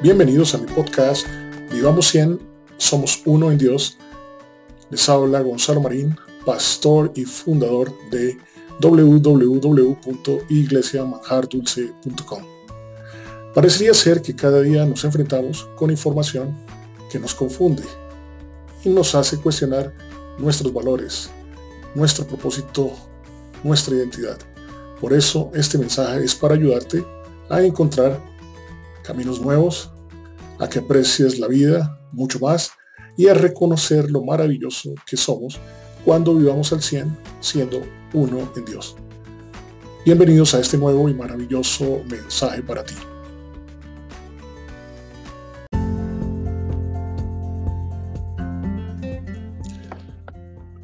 Bienvenidos a mi podcast Vivamos 100, somos uno en Dios. Les habla Gonzalo Marín, pastor y fundador de www.iglesiamanjardulce.com. Parecería ser que cada día nos enfrentamos con información que nos confunde y nos hace cuestionar nuestros valores, nuestro propósito, nuestra identidad. Por eso este mensaje es para ayudarte a encontrar caminos nuevos, a que aprecies la vida mucho más y a reconocer lo maravilloso que somos cuando vivamos al 100 siendo uno en Dios. Bienvenidos a este nuevo y maravilloso mensaje para ti.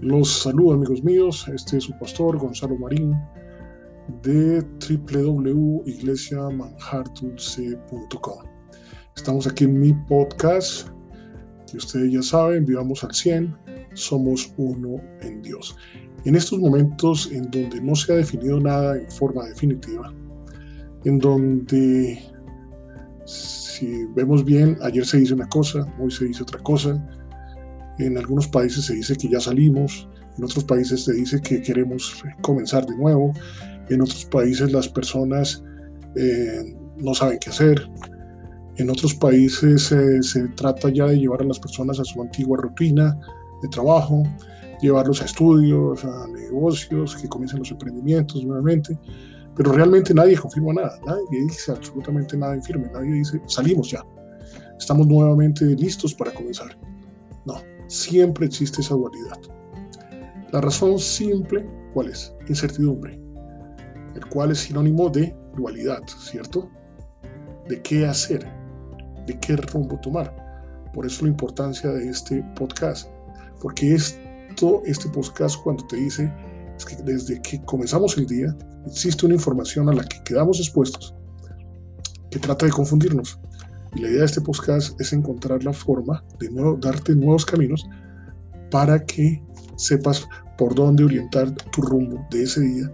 Los saludo amigos míos, este es su pastor Gonzalo Marín de www.iglesiamanjartulce.com. Estamos aquí en mi podcast, que ustedes ya saben, vivamos al 100, somos uno en Dios. En estos momentos en donde no se ha definido nada en forma definitiva, en donde si vemos bien, ayer se dice una cosa, hoy se dice otra cosa, en algunos países se dice que ya salimos, en otros países se dice que queremos comenzar de nuevo, en otros países las personas eh, no saben qué hacer. En otros países eh, se trata ya de llevar a las personas a su antigua rutina de trabajo, llevarlos a estudios, a negocios, que comiencen los emprendimientos nuevamente. Pero realmente nadie confirma nada, nadie dice absolutamente nada en firme, nadie dice salimos ya, estamos nuevamente listos para comenzar. No, siempre existe esa dualidad. La razón simple, ¿cuál es? Incertidumbre el cual es sinónimo de dualidad, ¿cierto? De qué hacer, de qué rumbo tomar. Por eso la importancia de este podcast, porque esto, este podcast cuando te dice es que desde que comenzamos el día existe una información a la que quedamos expuestos que trata de confundirnos. Y la idea de este podcast es encontrar la forma de nuevo, darte nuevos caminos para que sepas por dónde orientar tu rumbo de ese día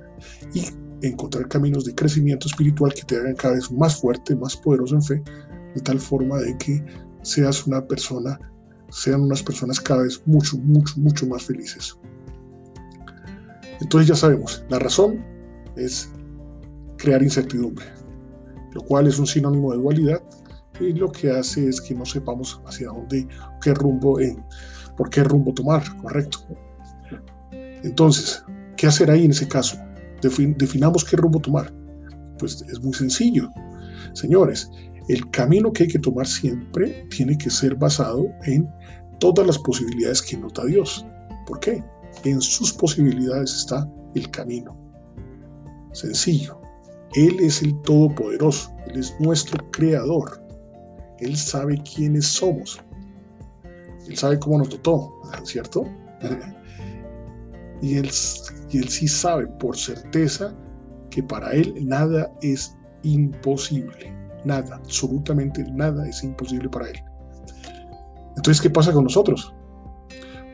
y encontrar caminos de crecimiento espiritual que te hagan cada vez más fuerte, más poderoso en fe, de tal forma de que seas una persona, sean unas personas cada vez mucho, mucho, mucho más felices. Entonces ya sabemos, la razón es crear incertidumbre, lo cual es un sinónimo de dualidad y lo que hace es que no sepamos hacia dónde, qué rumbo, en, por qué rumbo tomar, correcto. Entonces, ¿qué hacer ahí en ese caso? Definamos qué rumbo tomar. Pues es muy sencillo. Señores, el camino que hay que tomar siempre tiene que ser basado en todas las posibilidades que nota Dios. ¿Por qué? En sus posibilidades está el camino. Sencillo. Él es el Todopoderoso. Él es nuestro Creador. Él sabe quiénes somos. Él sabe cómo nos dotó, ¿cierto? y él, y él sí sabe por certeza que para él nada es imposible. Nada, absolutamente nada es imposible para él. Entonces, ¿qué pasa con nosotros?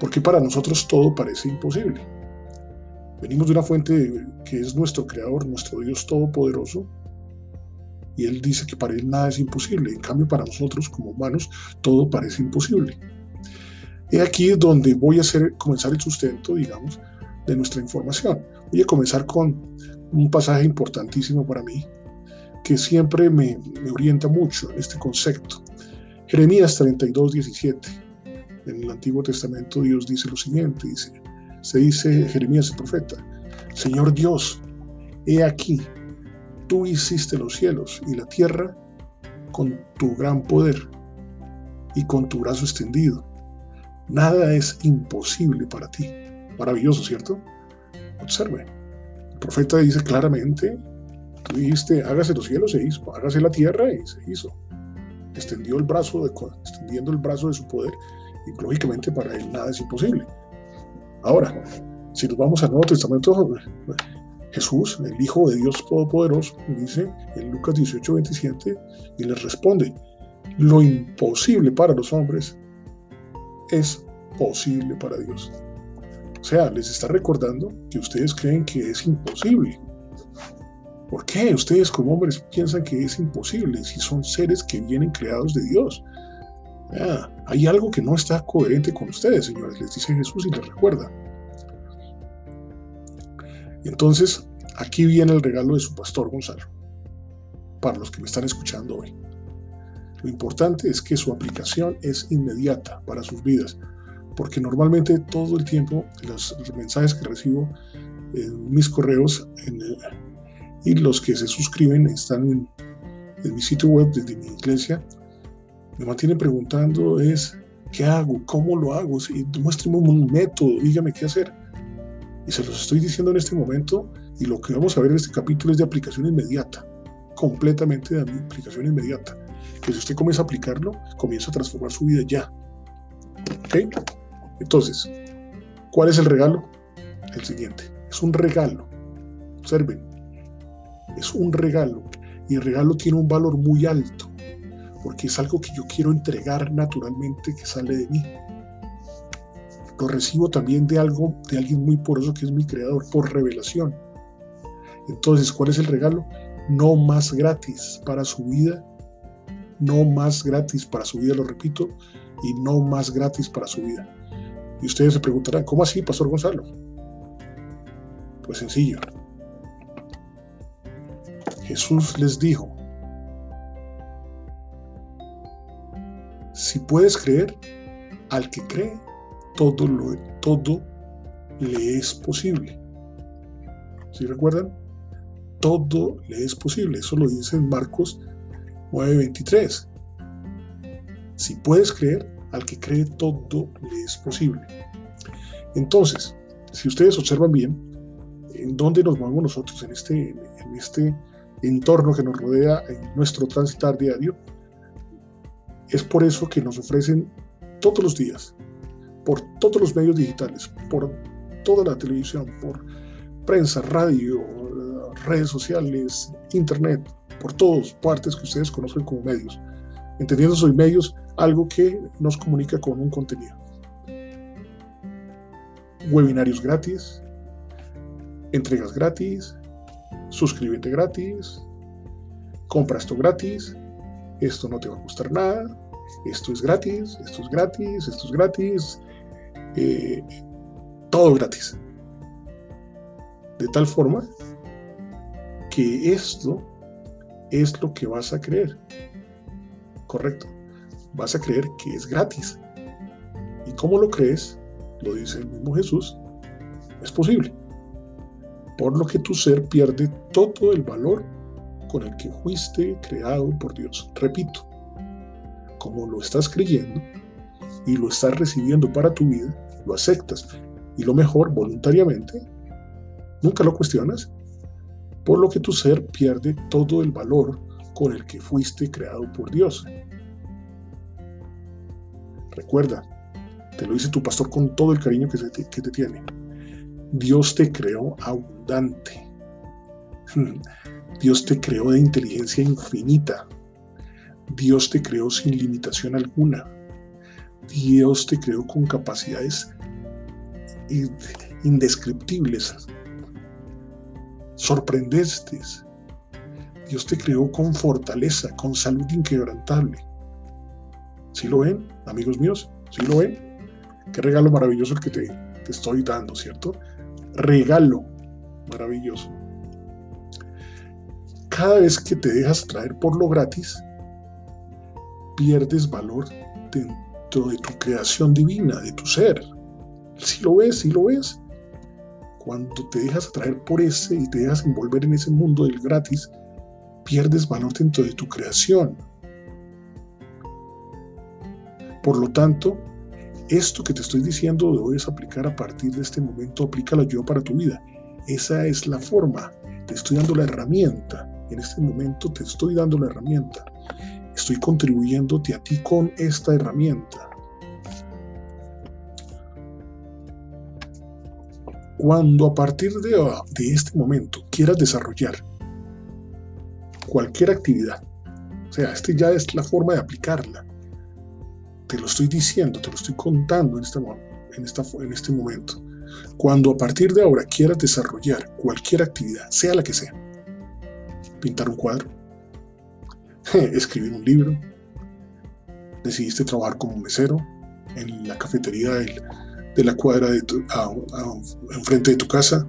Porque para nosotros todo parece imposible. Venimos de una fuente que es nuestro creador, nuestro Dios todopoderoso, y Él dice que para Él nada es imposible. En cambio, para nosotros como humanos, todo parece imposible. Y aquí donde voy a hacer, comenzar el sustento, digamos, de nuestra información. Voy a comenzar con un pasaje importantísimo para mí, que siempre me, orienta mucho en este concepto. Jeremías 32, 17. En el Antiguo Testamento Dios dice lo siguiente, dice, se dice Jeremías el profeta, Señor Dios, he aquí, tú hiciste los cielos y la tierra con tu gran poder y con tu brazo extendido. Nada es imposible para ti. Maravilloso, ¿cierto? Observe. El profeta dice claramente, tú dijiste, hágase los cielos, se hizo, hágase la tierra y se hizo. Extendió el brazo de, extendiendo el brazo de su poder y lógicamente para él nada es imposible. Ahora, si nos vamos al Nuevo Testamento, Jesús, el Hijo de Dios Todopoderoso, dice en Lucas 18, 27, y les responde, lo imposible para los hombres es posible para Dios. O sea, les está recordando que ustedes creen que es imposible. ¿Por qué ustedes como hombres piensan que es imposible si son seres que vienen creados de Dios? hay algo que no está coherente con ustedes, señores, les dice Jesús y les recuerda. Entonces, aquí viene el regalo de su pastor Gonzalo, para los que me están escuchando hoy. Lo importante es que su aplicación es inmediata para sus vidas, porque normalmente todo el tiempo los mensajes que recibo en mis correos y los que se suscriben están en, en mi sitio web desde mi iglesia, me mantienen preguntando es, ¿qué hago? ¿Cómo lo hago? Muéstrame un método, dígame qué hacer. Y se los estoy diciendo en este momento y lo que vamos a ver en este capítulo es de aplicación inmediata, completamente de aplicación inmediata. Que si usted comienza a aplicarlo, comienza a transformar su vida ya. ¿Ok? Entonces, ¿cuál es el regalo? El siguiente. Es un regalo. Observen. Es un regalo. Y el regalo tiene un valor muy alto porque es algo que yo quiero entregar naturalmente que sale de mí. Lo recibo también de algo, de alguien muy poroso que es mi creador, por revelación. Entonces, ¿cuál es el regalo? No más gratis para su vida, no más gratis para su vida, lo repito, y no más gratis para su vida. Y ustedes se preguntarán, ¿cómo así, Pastor Gonzalo? Pues sencillo. Jesús les dijo, Si puedes creer, al que cree, todo, lo, todo le es posible. ¿Sí recuerdan? Todo le es posible. Eso lo dice en Marcos 9:23. Si puedes creer, al que cree, todo le es posible. Entonces, si ustedes observan bien, ¿en dónde nos movemos nosotros en este, en este entorno que nos rodea en nuestro transitar diario? Es por eso que nos ofrecen todos los días, por todos los medios digitales, por toda la televisión, por prensa, radio, redes sociales, internet, por todas partes que ustedes conocen como medios. Entendiendo esos medios, algo que nos comunica con un contenido. Webinarios gratis, entregas gratis, suscríbete gratis, compra esto gratis, esto no te va a costar nada, esto es gratis, esto es gratis, esto es gratis, eh, todo gratis. De tal forma que esto es lo que vas a creer. Correcto. Vas a creer que es gratis. ¿Y cómo lo crees? Lo dice el mismo Jesús. Es posible. Por lo que tu ser pierde todo el valor con el que fuiste creado por Dios. Repito, como lo estás creyendo y lo estás recibiendo para tu vida, lo aceptas y lo mejor voluntariamente, nunca lo cuestionas, por lo que tu ser pierde todo el valor con el que fuiste creado por Dios. Recuerda, te lo dice tu pastor con todo el cariño que, te, tiene. Dios te creó abundante. Dios te creó de inteligencia infinita. Dios te creó sin limitación alguna. Dios te creó con capacidades indescriptibles, sorprendentes. Dios te creó con fortaleza, con salud inquebrantable. ¿Sí lo ven, amigos míos? ¿Sí lo ven? Qué regalo maravilloso el que te, te estoy dando, ¿cierto? Regalo maravilloso cada vez que te dejas atraer por lo gratis, pierdes valor dentro de tu creación divina, de tu ser. Si lo ves, si lo ves. Cuando te dejas atraer por ese y te dejas envolver en ese mundo del gratis, pierdes valor dentro de tu creación. Por lo tanto, esto que te estoy diciendo debes aplicar a partir de este momento, aplícalo yo para tu vida. Esa es la forma. Te estoy dando la herramienta en este momento te estoy dando la herramienta. Estoy contribuyéndote a ti con esta herramienta. Cuando a partir de, de este momento quieras desarrollar cualquier actividad, o sea, esta ya es la forma de aplicarla. Te lo estoy diciendo, te lo estoy contando en este, en esta, en este momento. Cuando a partir de ahora quieras desarrollar cualquier actividad, sea la que sea, pintar un cuadro, escribir un libro, decidiste trabajar como mesero en la cafetería de la cuadra enfrente de tu casa,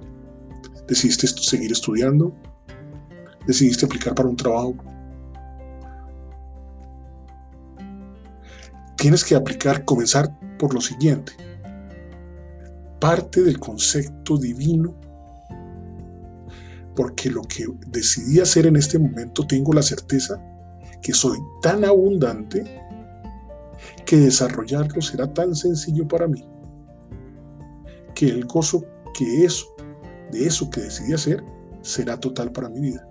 decidiste seguir estudiando, decidiste aplicar para un trabajo. Tienes que aplicar, comenzar por lo siguiente. Parte del concepto divino porque lo que decidí hacer en este momento tengo la certeza que soy tan abundante que desarrollarlo será tan sencillo para mí que el gozo que eso, de eso que decidí hacer, será total para mi vida.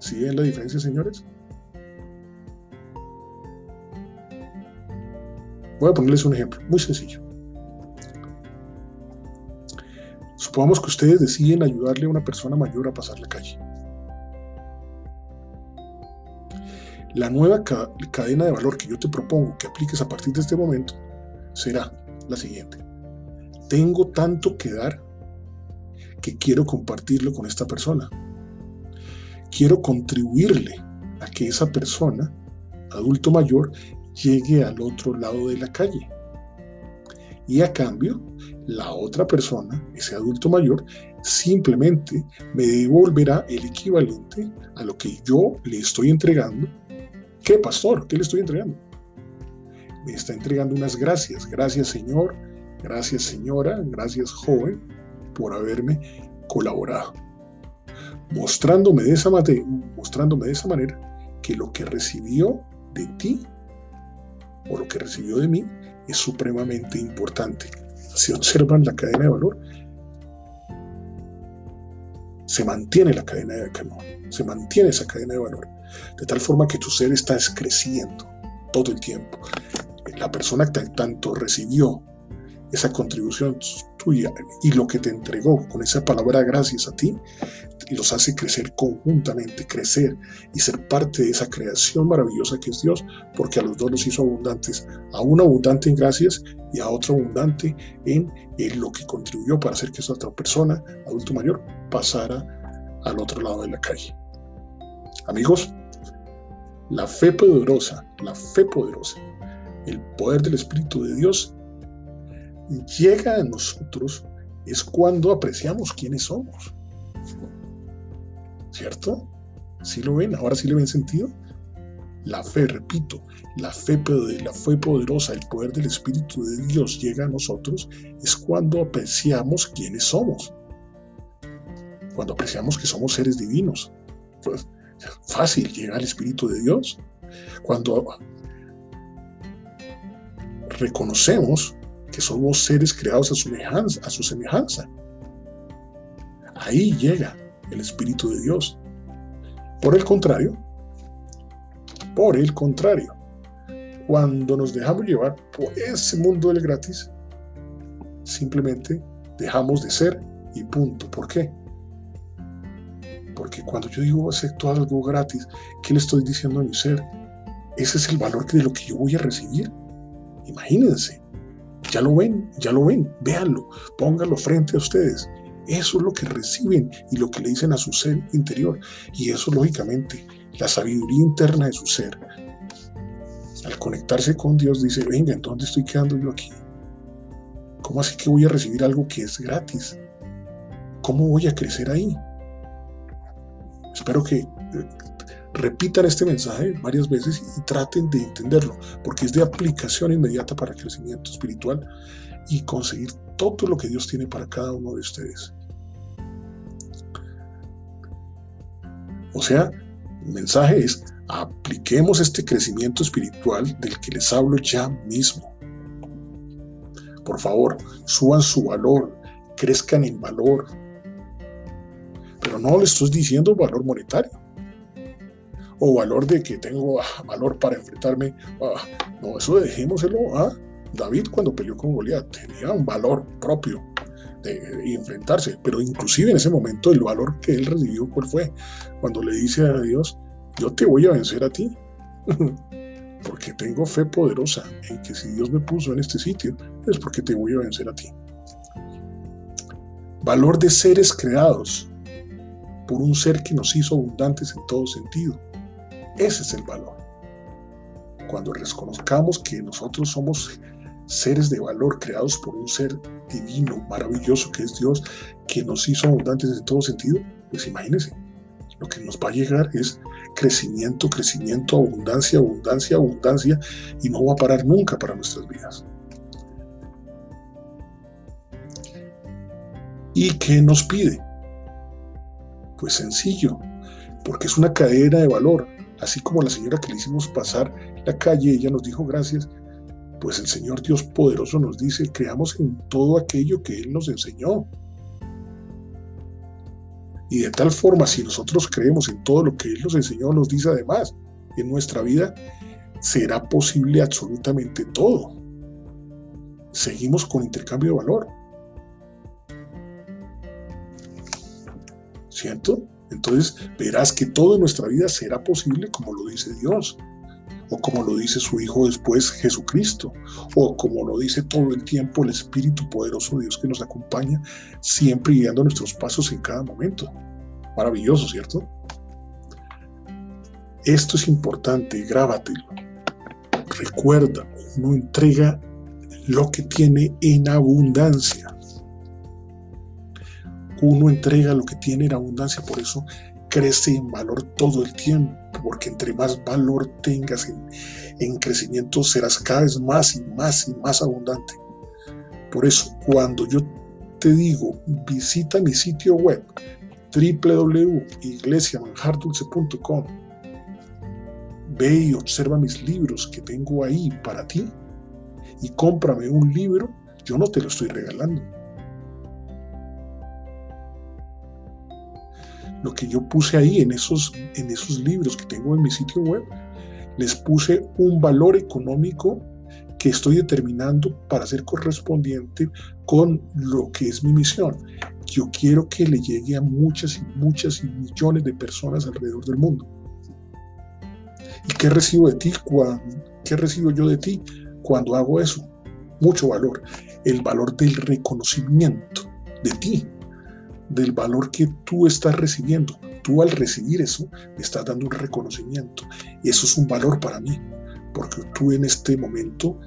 ¿Sí ven la diferencia, señores? Voy a ponerles un ejemplo muy sencillo. Supongamos que ustedes deciden ayudarle a una persona mayor a pasar la calle. La nueva cadena de valor que yo te propongo que apliques a partir de este momento será la siguiente. Tengo tanto que dar que quiero compartirlo con esta persona. Quiero contribuirle a que esa persona, adulto mayor, llegue al otro lado de la calle. Y a cambio, la otra persona, ese adulto mayor, simplemente me devolverá el equivalente a lo que yo le estoy entregando ¿Qué pastor? ¿Qué le estoy entregando? Me está entregando unas gracias. Gracias Señor, gracias señora, gracias joven por haberme colaborado. Mostrándome de esa, mostrándome de esa manera que lo que recibió de ti o lo que recibió de mí es supremamente importante. Si observan la cadena de valor, se mantiene la cadena de valor, se mantiene esa cadena de valor de tal forma que tu ser está creciendo todo el tiempo. La persona que tanto recibió esa contribución tuya y lo que te entregó con esa palabra gracias a ti, los hace crecer conjuntamente, crecer y ser parte de esa creación maravillosa que es Dios, porque a los dos los hizo abundantes, a uno abundante en gracias y a otro abundante en, en lo que contribuyó para hacer que esa otra persona, adulto mayor, pasara al otro lado de la calle. Amigos, la fe poderosa, la fe poderosa, el poder del Espíritu de Dios llega a nosotros es cuando apreciamos quiénes somos. ¿Cierto? ¿Sí lo ven? ¿Ahora sí le ven sentido? La fe, repito, la fe, la fe poderosa, el poder del Espíritu de Dios llega a nosotros es cuando apreciamos quiénes somos. Cuando apreciamos que somos seres divinos. Pues, fácil llega al Espíritu de Dios. Cuando reconocemos que somos seres creados a su, semejanza, a su semejanza. Ahí llega el Espíritu de Dios. Por el contrario, por el contrario, cuando nos dejamos llevar por ese mundo del gratis, simplemente dejamos de ser y punto. ¿Por qué? Porque cuando yo digo acepto algo gratis, ¿qué le estoy diciendo a mi ser? Ese es el valor de lo que yo voy a recibir. Imagínense. Ya lo ven, ya lo ven, véanlo, pónganlo frente a ustedes. Eso es lo que reciben y lo que le dicen a su ser interior. Y eso, lógicamente, la sabiduría interna de su ser. Al conectarse con Dios dice, venga, ¿en dónde estoy quedando yo aquí? ¿Cómo así que voy a recibir algo que es gratis? ¿Cómo voy a crecer ahí? Espero que eh, repitan este mensaje varias veces y traten de entenderlo, porque es de aplicación inmediata para el crecimiento espiritual y conseguir todo lo que Dios tiene para cada uno de ustedes. O sea, el mensaje es, apliquemos este crecimiento espiritual del que les hablo ya mismo. Por favor, suban su valor, crezcan en valor, pero no le estoy diciendo valor monetario o valor de que tengo ah, valor para enfrentarme. Ah, no, eso dejémoselo a David cuando peleó con Goliat. Tenía un valor propio de, enfrentarse, pero inclusive en ese momento el valor que él recibió, ¿cuál fue? Cuando le dice a Dios, yo te voy a vencer a ti. porque tengo fe poderosa en que si Dios me puso en este sitio, es porque te voy a vencer a ti. Valor de seres creados por un ser que nos hizo abundantes en todo sentido. Ese es el valor. Cuando reconozcamos que nosotros somos seres de valor creados por un ser divino, maravilloso que es Dios, que nos hizo abundantes en todo sentido, pues imagínense, lo que nos va a llegar es crecimiento, crecimiento, abundancia, abundancia, abundancia, y no va a parar nunca para nuestras vidas. ¿Y qué nos pide? Pues sencillo, porque es una cadena de valor. Así como la señora que le hicimos pasar la calle, ella nos dijo gracias, pues el Señor Dios poderoso nos dice, creamos en todo aquello que Él nos enseñó. Y de tal forma, si nosotros creemos en todo lo que Él nos enseñó, nos dice además, en nuestra vida será posible absolutamente todo. Seguimos con intercambio de valor. ¿Cierto? Entonces verás que todo en nuestra vida será posible como lo dice Dios, o como lo dice su Hijo después Jesucristo, o como lo dice todo el tiempo el Espíritu poderoso de Dios que nos acompaña, siempre guiando nuestros pasos en cada momento. Maravilloso, ¿cierto? Esto es importante, grábatelo. Recuerda, uno entrega lo que tiene en abundancia uno entrega lo que tiene en abundancia, por eso crece en valor todo el tiempo, porque entre más valor tengas en, crecimiento serás cada vez más y más y más abundante. Por eso, cuando yo te digo, visita mi sitio web www.iglesiamanjardulce.com, ve y observa mis libros que tengo ahí para ti y cómprame un libro, yo no te lo estoy regalando lo que yo puse ahí en esos, en esos libros que tengo en mi sitio web, les puse un valor económico que estoy determinando para ser correspondiente con lo que es mi misión. Yo quiero que le llegue a muchas y muchas y millones de personas alrededor del mundo. ¿Y qué recibo de ti? ¿Qué recibo yo de ti cuando hago eso? Mucho valor. El valor del reconocimiento de ti, del valor que tú estás recibiendo. Tú al recibir eso me estás dando un reconocimiento. Eso es un valor para mí, porque tú en este momento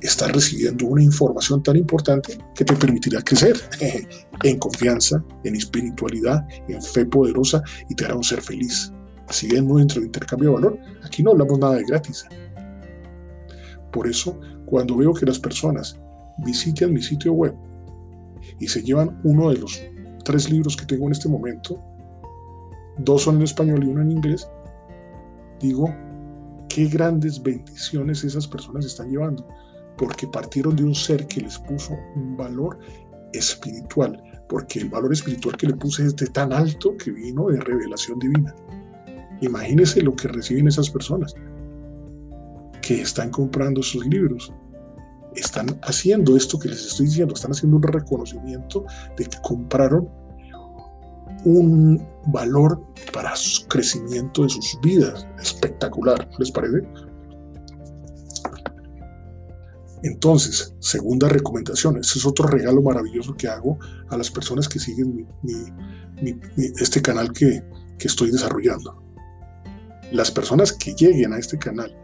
estás recibiendo una información tan importante que te permitirá crecer en confianza, en espiritualidad, en fe poderosa y te hará un ser feliz. Así es de intercambio de valor, aquí no hablamos nada de gratis. Por eso, cuando veo que las personas visitan mi sitio web y se llevan uno de los tres libros que tengo en este momento, dos son en español y uno en inglés, digo, qué grandes bendiciones esas personas están llevando, porque partieron de un ser que les puso un valor espiritual, porque el valor espiritual que le puse es de tan alto que vino de revelación divina. Imagínense lo que reciben esas personas que están comprando esos libros están haciendo esto que les estoy diciendo, están haciendo un reconocimiento de que compraron un valor para su crecimiento de sus vidas. Espectacular, ¿les parece? Entonces, segunda recomendación, ese es otro regalo maravilloso que hago a las personas que siguen este canal que, que estoy desarrollando. Las personas que lleguen a este canal,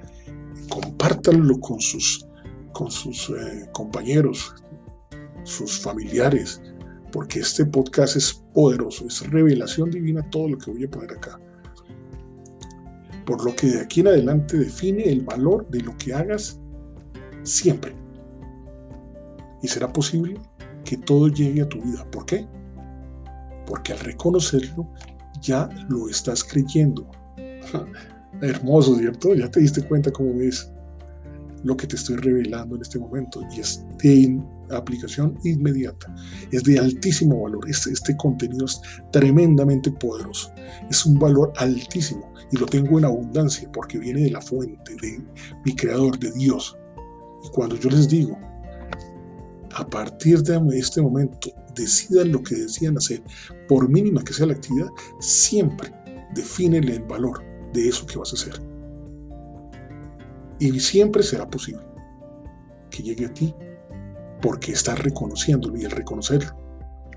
compártanlo con sus con sus eh, compañeros, sus familiares, porque este podcast es poderoso, es revelación divina todo lo que voy a poner acá. Por lo que de aquí en adelante define el valor de lo que hagas siempre. Y será posible que todo llegue a tu vida. ¿Por qué? Porque al reconocerlo ya lo estás creyendo. Hermoso, ¿cierto? Ya te diste cuenta cómo es lo que te estoy revelando en este momento y es de aplicación inmediata, es de altísimo valor, este, este contenido es tremendamente poderoso, es un valor altísimo y lo tengo en abundancia porque viene de la fuente, de mi creador, de Dios. Y cuando yo les digo, a partir de este momento, decidan lo que decían hacer, por mínima que sea la actividad, siempre defínele el valor de eso que vas a hacer. Y siempre será posible que llegue a ti porque estás reconociéndolo y al reconocerlo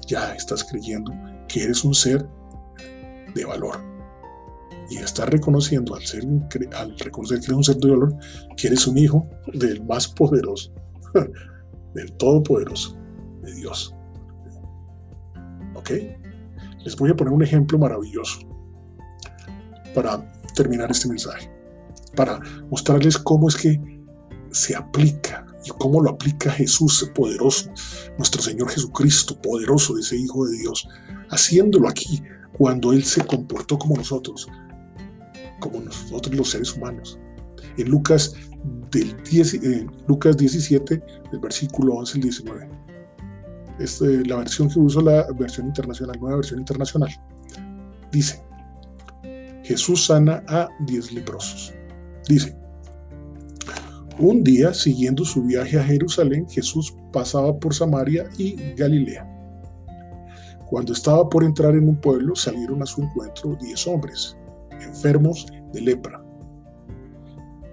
ya estás creyendo que eres un ser de valor. Y está reconociendo, al, ser, al reconocer que eres un ser de valor, que eres un hijo del más poderoso, del todopoderoso, de Dios. ¿Ok? Les voy a poner un ejemplo maravilloso para terminar este mensaje, para mostrarles cómo es que se aplica y cómo lo aplica Jesús poderoso, nuestro Señor Jesucristo poderoso, ese Hijo de Dios, haciéndolo aquí cuando Él se comportó como nosotros, como nosotros los seres humanos. En Lucas, del 10, eh, Lucas 17, del versículo 11 al 19. Es la versión que uso, la versión internacional, nueva versión internacional. Dice, Jesús sana a 10 leprosos. Dice, un día, siguiendo su viaje a Jerusalén, Jesús pasaba por Samaria y Galilea. Cuando estaba por entrar en un pueblo, salieron a su encuentro diez hombres, enfermos de lepra,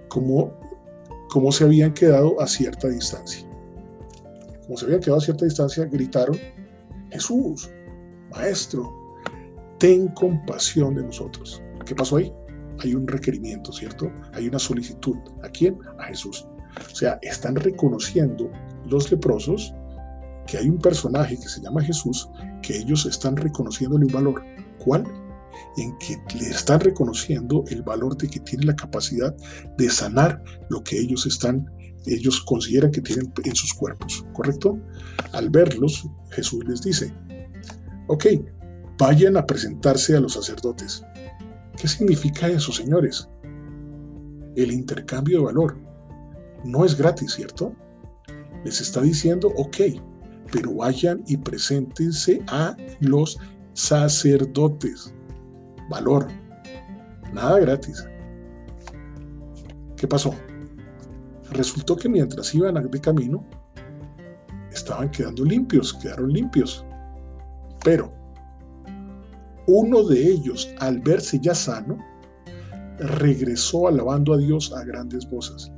como, como se habían quedado a cierta distancia. Como se habían quedado a cierta distancia, gritaron, Jesús, Maestro, ten compasión de nosotros. ¿Qué pasó ahí? Hay un requerimiento, ¿cierto? Hay una solicitud. ¿A quién? A Jesús. O sea, están reconociendo los leprosos que hay un personaje que se llama Jesús, que ellos están reconociéndole un valor. ¿Cuál? En que le están reconociendo el valor de que tiene la capacidad de sanar lo que ellos están, ellos consideran que tienen en sus cuerpos, ¿correcto? Al verlos, Jesús les dice, ok, vayan a presentarse a los sacerdotes. ¿Qué significa eso, señores? El intercambio de valor. No es gratis, ¿cierto? Les está diciendo, ok, pero vayan y preséntense a los sacerdotes. Valor. Nada gratis. ¿Qué pasó? Resultó que mientras iban de camino, estaban quedando limpios, quedaron limpios. Pero uno de ellos, al verse ya sano, regresó alabando a Dios a grandes voces.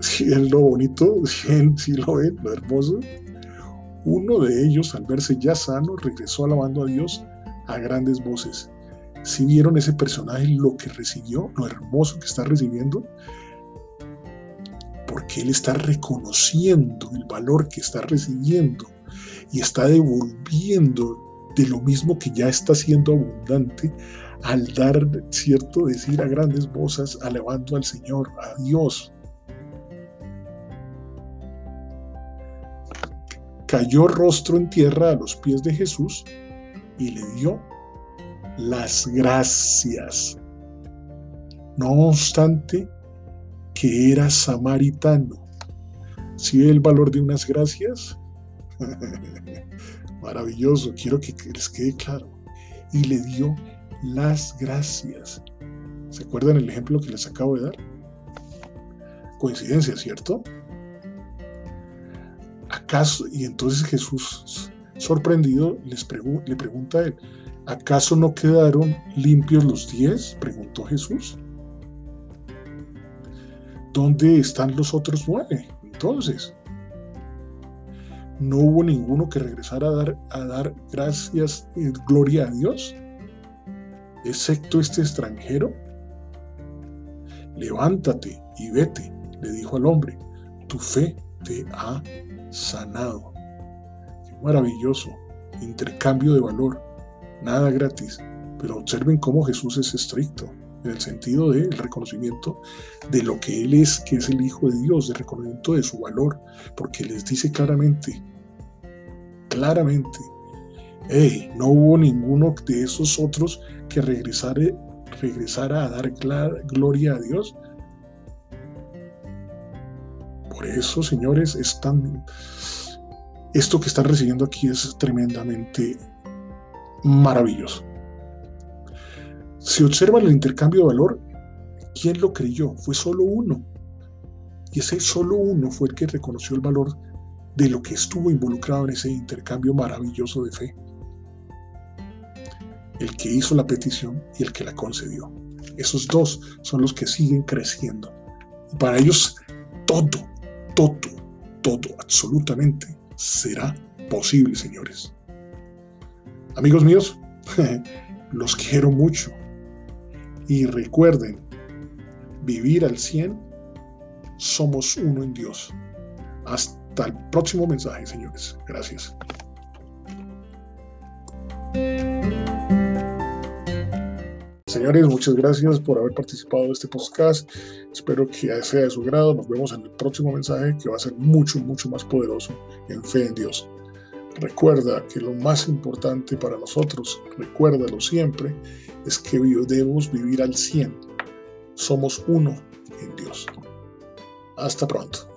Si es lo bonito, si lo ven, lo hermoso. Uno de ellos, al verse ya sano, regresó alabando a Dios a grandes voces. Si vieron ese personaje, lo que recibió, lo hermoso que está recibiendo, porque él está reconociendo el valor que está recibiendo y está devolviendo de lo mismo que ya está siendo abundante al dar, cierto, decir a grandes voces, alabando al Señor, a Dios. Cayó rostro en tierra a los pies de Jesús y le dio las gracias. No obstante que era samaritano. ¿Sí ve el valor de unas gracias? Maravilloso, quiero que les quede claro. Y le dio las gracias. ¿Se acuerdan el ejemplo que les acabo de dar? Coincidencia, ¿cierto? ¿Acaso? Y entonces Jesús, sorprendido, les le pregunta a él, ¿acaso no quedaron limpios los diez? Preguntó Jesús. ¿Dónde están los otros nueve? Entonces, no hubo ninguno que regresara a dar, a dar gracias y gloria a Dios, excepto este extranjero. Levántate y vete, le dijo al hombre, tu fe te ha sanado. Qué maravilloso, intercambio de valor, nada gratis, pero observen cómo Jesús es estricto en el sentido del reconocimiento de lo que Él es, que es el Hijo de Dios, de reconocimiento de su valor, porque les dice claramente, claramente, hey, no hubo ninguno de esos otros que regresara, regresara a dar gloria a Dios. Por eso, señores, es tan, esto que están recibiendo aquí es tremendamente maravilloso. Si observan el intercambio de valor, ¿quién lo creyó? Fue solo uno. Y ese solo uno fue el que reconoció el valor de lo que estuvo involucrado en ese intercambio maravilloso de fe. El que hizo la petición y el que la concedió. Esos dos son los que siguen creciendo. para ellos todo, todo, todo, absolutamente será posible, señores. Amigos míos, Los quiero mucho. Y recuerden, vivir al 100, somos uno en Dios. Hasta el próximo mensaje, señores. Gracias. Señores, muchas gracias por haber participado de este podcast. Espero que sea de su grado. Nos vemos en el próximo mensaje que va a ser mucho, mucho más poderoso en fe en Dios. Recuerda que lo más importante para nosotros, recuérdalo siempre, es que debemos vivir al 100. Somos uno en Dios. Hasta pronto.